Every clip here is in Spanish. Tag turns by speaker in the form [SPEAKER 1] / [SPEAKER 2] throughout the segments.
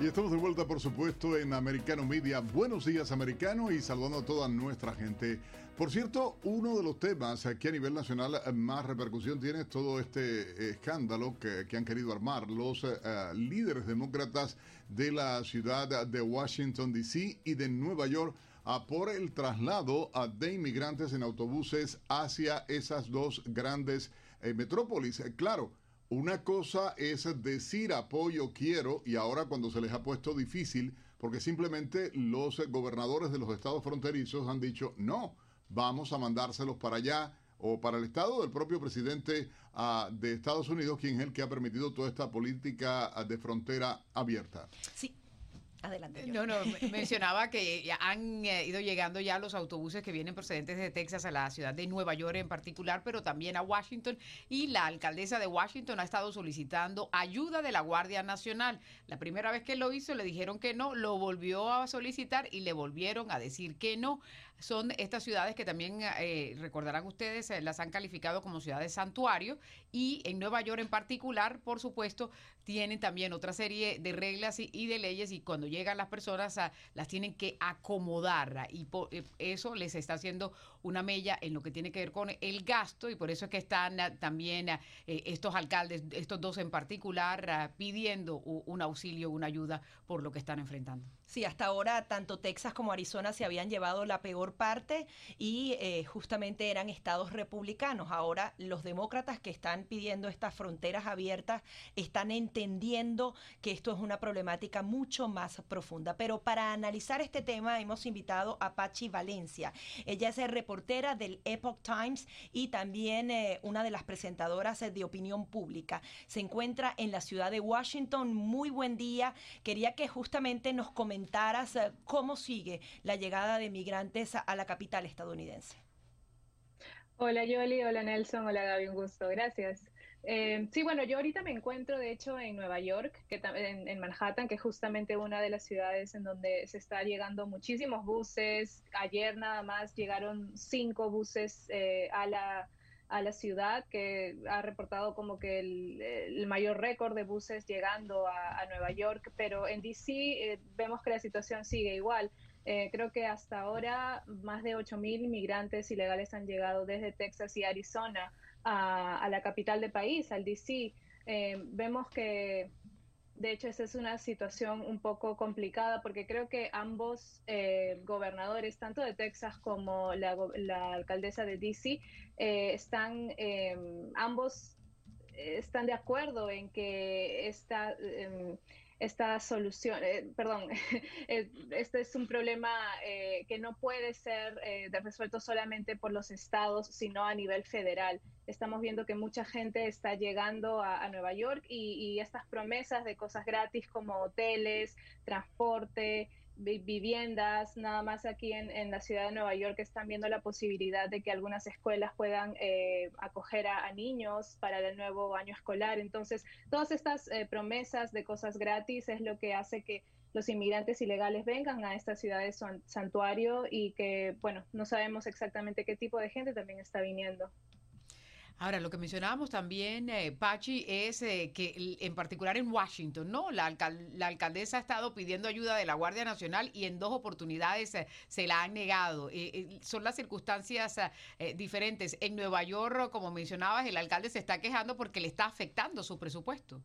[SPEAKER 1] Y estamos de vuelta, por supuesto, en Americano Media. Buenos días, americano, y saludando a toda nuestra gente. Por cierto, uno de los temas que a nivel nacional más repercusión tiene es todo este escándalo que, han querido armar los eh, líderes demócratas de la ciudad de Washington, D.C. y de Nueva York a por el traslado de inmigrantes en autobuses hacia esas dos grandes eh, metrópolis. Claro una cosa es decir apoyo quiero y ahora cuando se les ha puesto difícil porque simplemente los gobernadores de los estados fronterizos han dicho no, vamos a mandárselos para allá o para el estado del propio presidente ah, de Estados Unidos, quien es el que ha permitido toda esta política ah, de frontera abierta.
[SPEAKER 2] Sí, Adelante.
[SPEAKER 3] No, no, mencionaba que han eh, ido llegando ya los autobuses que vienen procedentes de Texas a la ciudad de Nueva York en particular, pero también a Washington. Y la alcaldesa de Washington ha estado solicitando ayuda de la Guardia Nacional. La primera vez que lo hizo le dijeron que no, lo volvió a solicitar y le volvieron a decir que no. Son estas ciudades que también, eh, recordarán ustedes, eh, las han calificado como ciudades santuario. Y en Nueva York en particular, por supuesto, tienen también otra serie de reglas y, de leyes y cuando llegan las personas, las tienen que acomodar y eh, eso les está haciendo una mella en lo que tiene que ver con el gasto y por eso es que están ah, también ah, estos alcaldes, estos dos en particular, ah, pidiendo un auxilio, una ayuda por lo que están enfrentando.
[SPEAKER 2] Sí, hasta ahora tanto Texas como Arizona se habían llevado la peor parte y eh, justamente eran estados republicanos. Ahora los demócratas que están pidiendo estas fronteras abiertas están entendiendo que esto es una problemática mucho más profunda. Pero para analizar este tema hemos invitado a Pachi Valencia. Ella es reportera del Epoch Times y también eh, una de las presentadoras de opinión pública. Se encuentra en la ciudad de Washington. Muy buen día. Quería que justamente nos comentara eh, cómo sigue la llegada de migrantes a, la capital estadounidense.
[SPEAKER 4] Hola Yoli, hola Nelson, hola Gaby, un gusto, gracias. Eh, sí, bueno, yo ahorita me encuentro de hecho en Nueva York, que en, en, Manhattan, que es justamente una de las ciudades en donde se está llegando muchísimos buses. Ayer nada más llegaron cinco buses eh, a la a la ciudad, que ha reportado como que el, mayor récord de buses llegando a, Nueva York, pero en DC eh, vemos que la situación sigue igual. Eh, creo que hasta ahora más de 8.000 inmigrantes ilegales han llegado desde Texas y Arizona a, la capital del país, al DC. Eh, vemos que de hecho, esa es una situación un poco complicada porque creo que ambos eh, gobernadores, tanto de Texas como la, alcaldesa de DC, están ambos están de acuerdo en que esta em, esta solución, eh, perdón, este es un problema que no puede ser resuelto solamente por los estados, sino a nivel federal. Estamos viendo que mucha gente está llegando a, Nueva York y, estas promesas de cosas gratis como hoteles, transporte, viviendas, nada más aquí en, la ciudad de Nueva York están viendo la posibilidad de que algunas escuelas puedan eh, acoger a, niños para el nuevo año escolar. Entonces, todas estas eh, promesas de cosas gratis es lo que hace que los inmigrantes ilegales vengan a esta ciudad de santuario y que, bueno, no sabemos exactamente qué tipo de gente también está viniendo.
[SPEAKER 3] Ahora, lo que mencionábamos también, eh, Pachi, es eh, que en particular en Washington, ¿no? La, alcaldesa ha estado pidiendo ayuda de la Guardia Nacional y en dos oportunidades eh, se la han negado. son las circunstancias diferentes. En Nueva York, como mencionabas, el alcalde se está quejando porque le está afectando su presupuesto.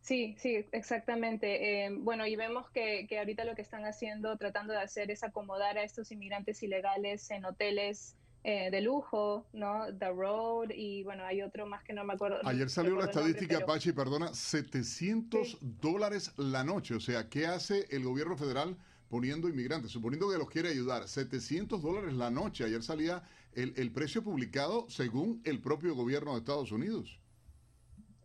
[SPEAKER 4] Sí, sí, exactamente. bueno, y vemos que, que ahorita lo que están haciendo, tratando de hacer es acomodar a estos inmigrantes ilegales en hoteles eh, de lujo, ¿no? The Road y bueno, hay otro más que no me acuerdo.
[SPEAKER 1] Ayer salió la estadística, Apache, perdona, 700 dólares la noche. O sea, ¿qué hace el gobierno federal poniendo inmigrantes? Suponiendo que los quiere ayudar, 700 dólares la noche. Ayer salía el, el precio publicado según el propio gobierno de Estados Unidos.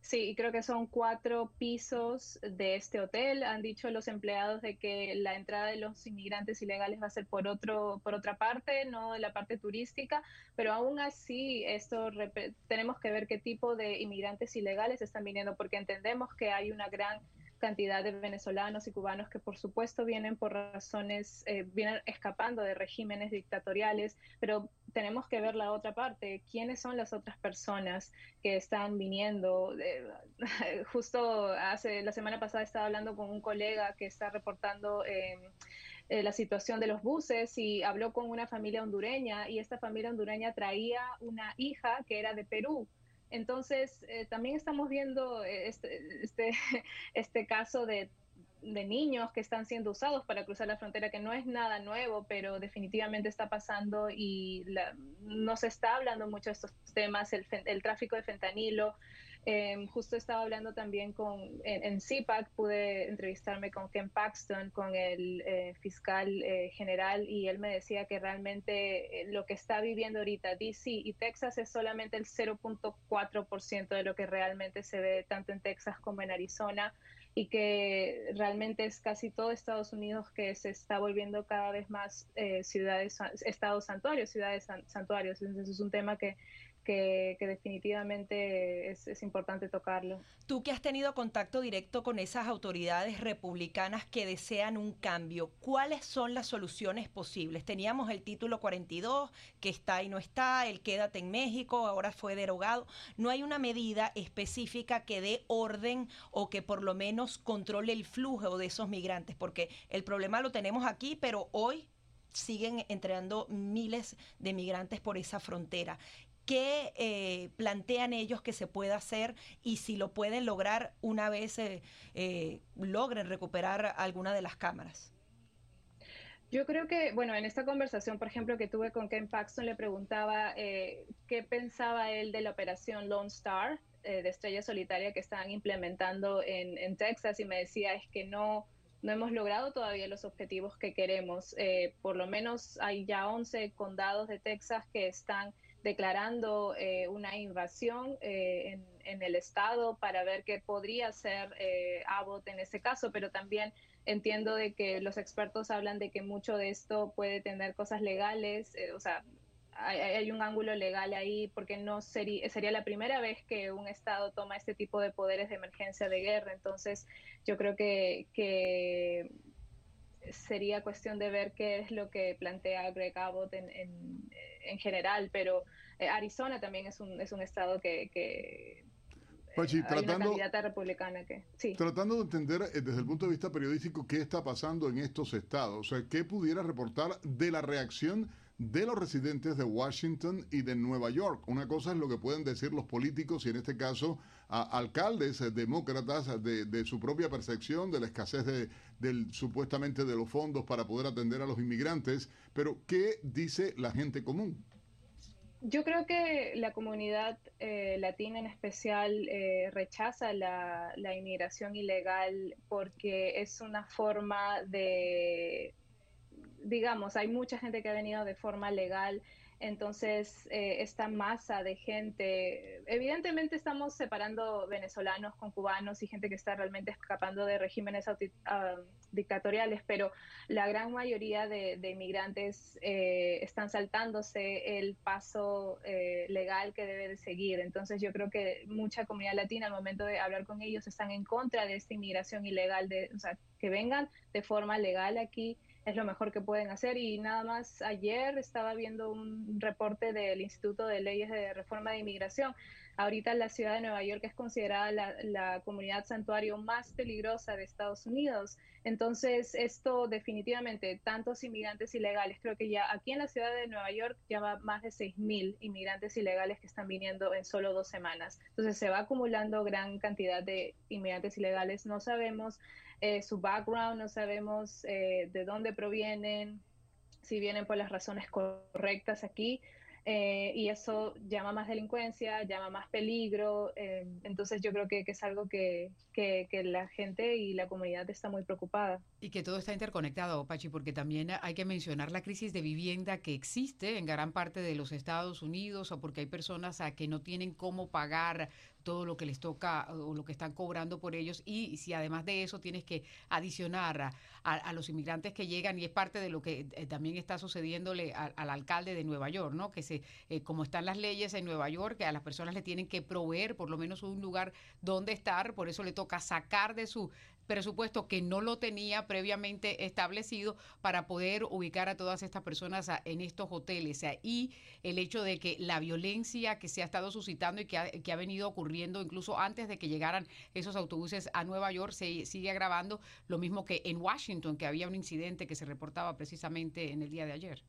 [SPEAKER 4] Sí, creo que son cuatro pisos de este hotel. Han dicho los empleados de que la entrada de los inmigrantes ilegales va a ser por otro, por otra parte, no de la parte turística, pero aún así esto tenemos que ver qué tipo de inmigrantes ilegales están viniendo, porque entendemos que hay una gran cantidad de venezolanos y cubanos que por supuesto vienen por razones, eh, vienen escapando de regímenes dictatoriales, pero tenemos que ver la otra parte, quiénes son las otras personas que están viniendo. justo hace la semana pasada estaba hablando con un colega que está reportando em, eh, la situación de los buses y habló con una familia hondureña y esta familia hondureña traía una hija que era de Perú entonces, eh, también estamos viendo eh, este, este, este caso de, niños que están siendo usados para cruzar la frontera, que no es nada nuevo, pero definitivamente está pasando y no se está hablando mucho de estos temas, el, el tráfico de fentanilo, Em, justo estaba hablando también con, en, CIPAC, pude entrevistarme con Ken Paxton, con el eh, fiscal eh, general, y él me decía que realmente eh, lo que está viviendo ahorita DC y Texas es solamente el 0.4% de lo que realmente se ve tanto en Texas como en Arizona y que realmente es casi todo Estados Unidos que se está volviendo cada vez más ciudades, estados santuarios, ciudades santuarios. Entonces es un tema que que, definitivamente es, importante tocarlo.
[SPEAKER 2] Tú que has tenido contacto directo con esas autoridades republicanas que desean un cambio, ¿cuáles son las soluciones posibles? Teníamos el título 42, que está y no está, el quédate en México, ahora fue derogado. No hay una medida específica que dé orden o que por lo menos controle el flujo de esos migrantes, porque el problema lo tenemos aquí, pero hoy siguen entrando miles de migrantes por esa frontera qué eh, plantean ellos que se pueda hacer y si lo pueden lograr una vez eh, eh, logren recuperar alguna de las cámaras.
[SPEAKER 4] Yo creo que, bueno, en esta conversación, por ejemplo, que tuve con Ken Paxton, le preguntaba qué pensaba él de la operación Lone Star de Estrella Solitaria que están implementando en, en, Texas y me decía es que no, no hemos logrado todavía los objetivos que queremos. por lo menos hay ya 11 condados de Texas que están declarando eh, una invasión eh, en, el Estado para ver qué podría hacer eh, Abbott en ese caso, pero también entiendo de que los expertos hablan de que mucho de esto puede tener cosas legales, o sea, hay, un ángulo legal ahí porque no sería, sería la primera vez que un Estado toma este tipo de poderes de emergencia de guerra, entonces yo creo que, que sería cuestión de ver qué es lo que plantea Greg Abbott en, en, general, pero eh, Arizona también es un, es un estado que, que
[SPEAKER 1] Pachi, tratando,
[SPEAKER 4] republicana que sí.
[SPEAKER 1] Tratando de entender eh, desde el punto de vista periodístico qué está pasando en estos estados, o sea, qué pudiera reportar de la reacción de los residentes de Washington y de Nueva York. Una cosa es lo que pueden decir los políticos y en este caso alcaldes eh, demócratas eh, de, su propia percepción de la escasez de, del, supuestamente de los fondos para poder atender a los inmigrantes, pero ¿qué dice la gente común?
[SPEAKER 4] Yo creo que la comunidad eh, latina en especial rechaza la, la, inmigración ilegal porque es una forma de digamos, hay mucha gente que ha venido de forma legal, entonces eh, esta masa de gente, evidentemente estamos separando venezolanos con cubanos y gente que está realmente escapando de regímenes ah, dictatoriales, pero la gran mayoría de, inmigrantes eh, están saltándose el paso eh, legal que debe de seguir. Entonces yo creo que mucha comunidad latina al momento de hablar con ellos están en contra de esta inmigración ilegal, de, o sea, que vengan de forma legal aquí es lo mejor que pueden hacer. Y nada más ayer estaba viendo un reporte del Instituto de Leyes de Reforma de Inmigración. Ahorita la ciudad de Nueva York es considerada la, comunidad santuario más peligrosa de Estados Unidos. Entonces, esto definitivamente, tantos inmigrantes ilegales, creo que ya aquí en la ciudad de Nueva York ya va más de 6.000 inmigrantes ilegales que están viniendo en solo dos semanas. Entonces, se va acumulando gran cantidad de inmigrantes ilegales. No sabemos eh, su background, no sabemos eh, de dónde provienen, si vienen por las razones correctas aquí. Eh, y eso llama más delincuencia, llama más peligro. entonces yo creo que, que es algo que, que, que, la gente y la comunidad está muy preocupada.
[SPEAKER 3] Y que todo está interconectado, Pachi, porque también hay que mencionar la crisis de vivienda que existe en gran parte de los Estados Unidos o porque hay personas a que no tienen cómo pagar todo lo que les toca o lo que están cobrando por ellos y si además de eso tienes que adicionar a, los inmigrantes que llegan y es parte de lo que eh, también está sucediéndole al alcalde de Nueva York, ¿no? Que se eh, como están las leyes en Nueva York que a las personas le tienen que proveer por lo menos un lugar donde estar, por eso le toca sacar de su presupuesto que no lo tenía previamente establecido para poder ubicar a todas estas personas en estos hoteles. y el hecho de que la violencia que se ha estado suscitando y que ha, que ha venido ocurriendo incluso antes de que llegaran esos autobuses a Nueva York se sigue agravando, lo mismo que en Washington, que había un incidente que se reportaba precisamente en el día de ayer.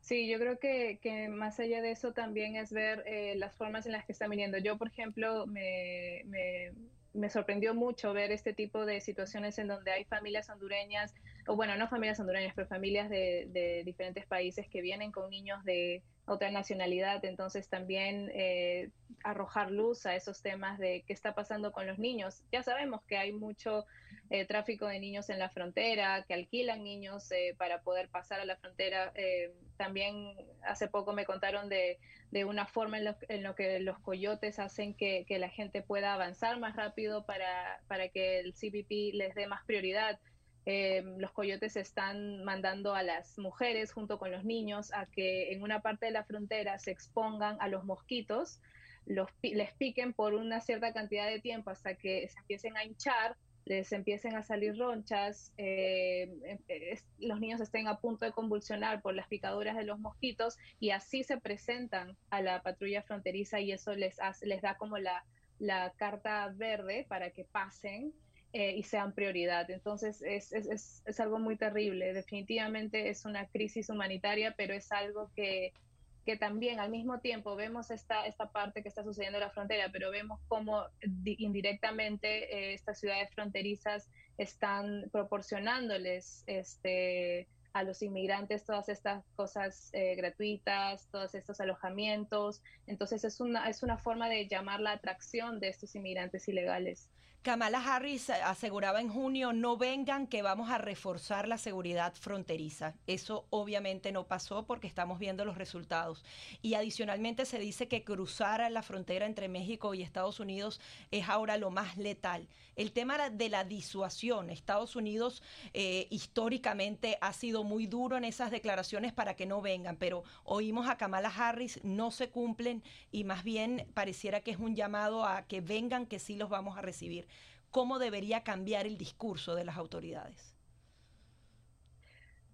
[SPEAKER 4] Sí, yo creo que, que, más allá de eso también es ver eh, las formas en las que están viniendo. Yo, por ejemplo, me, me, me, sorprendió mucho ver este tipo de situaciones en donde hay familias hondureñas, o bueno, no familias hondureñas, pero familias de, de diferentes países que vienen con niños de otra nacionalidad. Entonces también eh, arrojar luz a esos temas de qué está pasando con los niños. Ya sabemos que hay mucho eh, tráfico de niños en la frontera, que alquilan niños eh, para poder pasar a la frontera. Eh, también hace poco me contaron de, de una forma en lo, en lo, que los coyotes hacen que, que, la gente pueda avanzar más rápido para, para que el CBP les dé más prioridad. Los coyotes están mandando a las mujeres junto con los niños a que en una parte de la frontera se expongan a los mosquitos, los, les piquen por una cierta cantidad de tiempo hasta que se empiecen a hinchar les empiecen a salir ronchas, eh, em, los niños estén a punto de convulsionar por las picaduras de los mosquitos y así se presentan a la patrulla fronteriza y eso les, da como la carta verde para que pasen eh, y sean prioridad. Entonces es, es, es algo muy terrible, definitivamente es una crisis humanitaria, pero es algo que que también al mismo tiempo vemos esta, esta parte que está sucediendo en la frontera, pero vemos cómo indirectamente eh, estas ciudades fronterizas están proporcionándoles este, a los inmigrantes todas estas cosas eh, gratuitas, todos estos alojamientos. Entonces es una, es una forma de llamar la atracción de estos inmigrantes ilegales.
[SPEAKER 2] Kamala Harris aseguraba en junio, no vengan que vamos a reforzar la seguridad fronteriza. Eso obviamente no pasó porque estamos viendo los resultados. Y adicionalmente se dice que cruzar la frontera entre México y Estados Unidos es ahora lo más letal. El tema de la disuasión, Estados Unidos eh, históricamente ha sido muy duro en esas declaraciones para que no vengan, pero oímos a Kamala Harris, no se cumplen y más bien pareciera que es un llamado a que vengan, que sí los vamos a recibir cómo debería cambiar el discurso de las autoridades?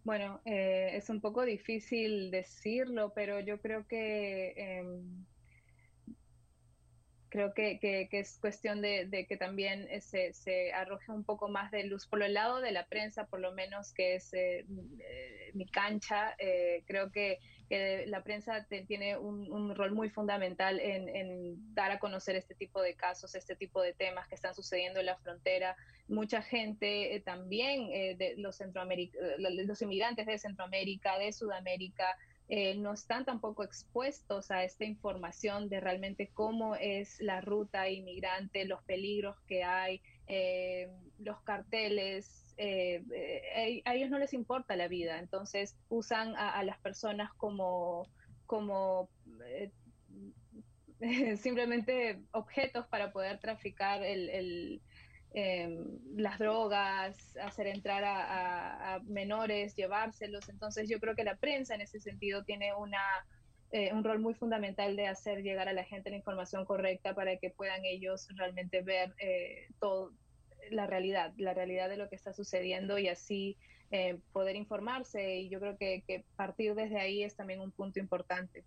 [SPEAKER 4] Bueno, eh, es un poco difícil decirlo, pero yo creo que em, creo que, que, es cuestión de, que también eh, se, arroje un poco más de luz por el lado de la prensa, por lo menos que es eh, mi cancha. creo que que la prensa tiene un, rol muy fundamental en, dar a conocer este tipo de casos, este tipo de temas que están sucediendo en la frontera. Mucha gente eh, también, eh, de los, los inmigrantes de Centroamérica, de Sudamérica, eh, no están tampoco expuestos a esta información de realmente cómo es la ruta inmigrante, los peligros que hay, los carteles, eh, eh, a ellos no les importa la vida, entonces usan a, las personas como, como eh, simplemente objetos para poder traficar el, em, las drogas, hacer entrar a, menores, llevárselos. Entonces yo creo que la prensa en ese sentido tiene una, un rol muy fundamental de hacer llegar a la gente la información correcta para que puedan ellos realmente ver todo la realidad, la realidad de lo que está sucediendo y así eh, poder informarse. Y yo creo que, partir desde ahí es también un punto importante.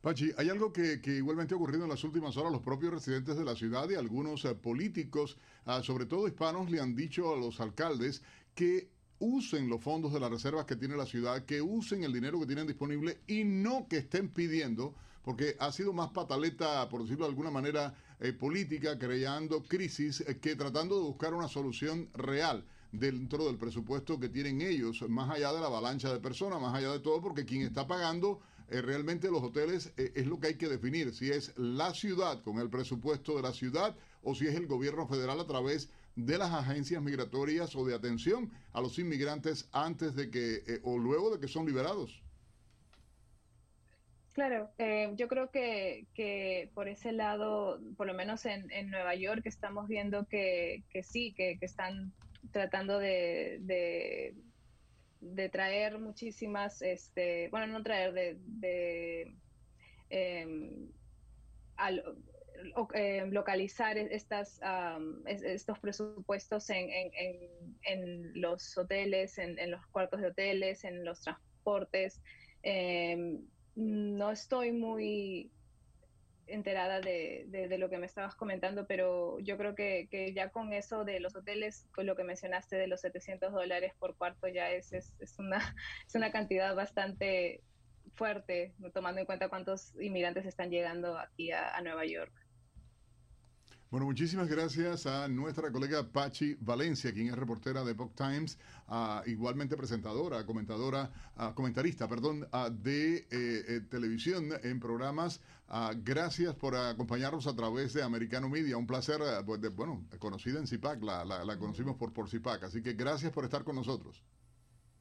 [SPEAKER 1] Pachi, hay algo que, igualmente ha ocurrido en las últimas horas. Los propios residentes de la ciudad y algunos eh, políticos, ah, sobre todo hispanos, le han dicho a los alcaldes que usen los fondos de las reservas que tiene la ciudad, que usen el dinero que tienen disponible y no que estén pidiendo, porque ha sido más pataleta, por decirlo de alguna manera, eh, política, creando crisis, eh, que tratando de buscar una solución real dentro del presupuesto que tienen ellos, más allá de la avalancha de personas, más allá de todo, porque quien está pagando eh, realmente los hoteles es lo que hay que definir, si es la ciudad con el presupuesto de la ciudad o si es el gobierno federal a través de las agencias migratorias o de atención a los inmigrantes antes de que o luego de que son liberados.
[SPEAKER 4] Claro, eh, yo creo que, que, por ese lado, por lo menos en, en Nueva York, estamos viendo que, que sí, que, están tratando de, de, traer muchísimas, este, bueno, no traer, de, de em, eh, localizar estas, estos presupuestos en, en, los hoteles, en, los cuartos de hoteles, en los transportes. No estoy muy enterada de, de, lo que me estabas comentando, pero yo creo que, que, ya con eso de los hoteles, con lo que mencionaste de los 700 dólares por cuarto, ya es, es, es, una, es una cantidad bastante fuerte, tomando en cuenta cuántos inmigrantes están llegando aquí a, Nueva York.
[SPEAKER 1] Bueno, muchísimas gracias a nuestra colega Pachi Valencia, quien es reportera de Pop Times, igualmente presentadora, comentadora, comentarista, perdón, de eh, eh, televisión en programas. gracias por acompañarnos a través de Americano Media. Un placer, eh, pues, bueno, conocida en CIPAC, la, la, conocimos por, por CIPAC. Así que gracias por estar con nosotros.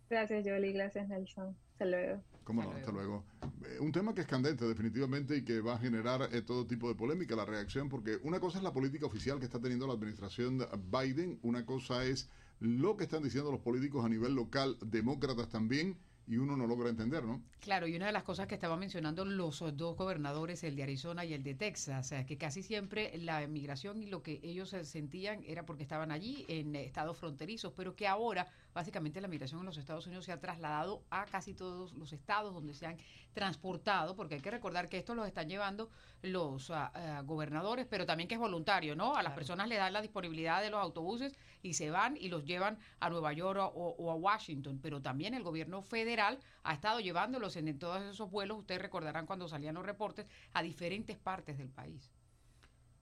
[SPEAKER 4] Gracias, Jolie. Gracias, Nelson. Hasta luego.
[SPEAKER 1] ¿Cómo no? Hasta luego. Eh, un tema que es candente definitivamente y que va a generar eh, todo tipo de polémica, la reacción, porque una cosa es la política oficial que está teniendo la administración Biden, una cosa es lo que están diciendo los políticos a nivel local, demócratas también, y uno no logra entender, ¿no?
[SPEAKER 3] Claro, y una de las cosas que estaban mencionando los dos gobernadores, el de Arizona y el de Texas, que casi siempre la emigración y lo que ellos sentían era porque estaban allí en estados fronterizos, pero que ahora básicamente la migración en los Estados Unidos se ha trasladado a casi todos los estados donde se han transportado, porque hay que recordar que esto los están llevando los ah, gobernadores, pero también que es voluntario, ¿no? A las personas le dan la disponibilidad de los autobuses y se van y los llevan a Nueva York o, a Washington, pero también el gobierno federal ha estado llevándolos en, todos esos vuelos, ustedes recordarán cuando salían los reportes, a diferentes partes del país.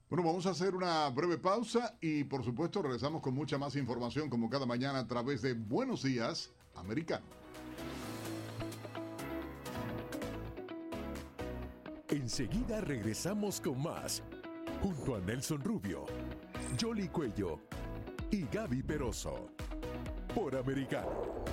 [SPEAKER 1] Bueno, vamos a hacer una breve pausa y por supuesto regresamos con mucha más información como cada mañana a través de Buenos Días Americano.
[SPEAKER 5] Enseguida regresamos con más, junto a Nelson Rubio, Jolly Cuello y Gaby Peroso, por Americano.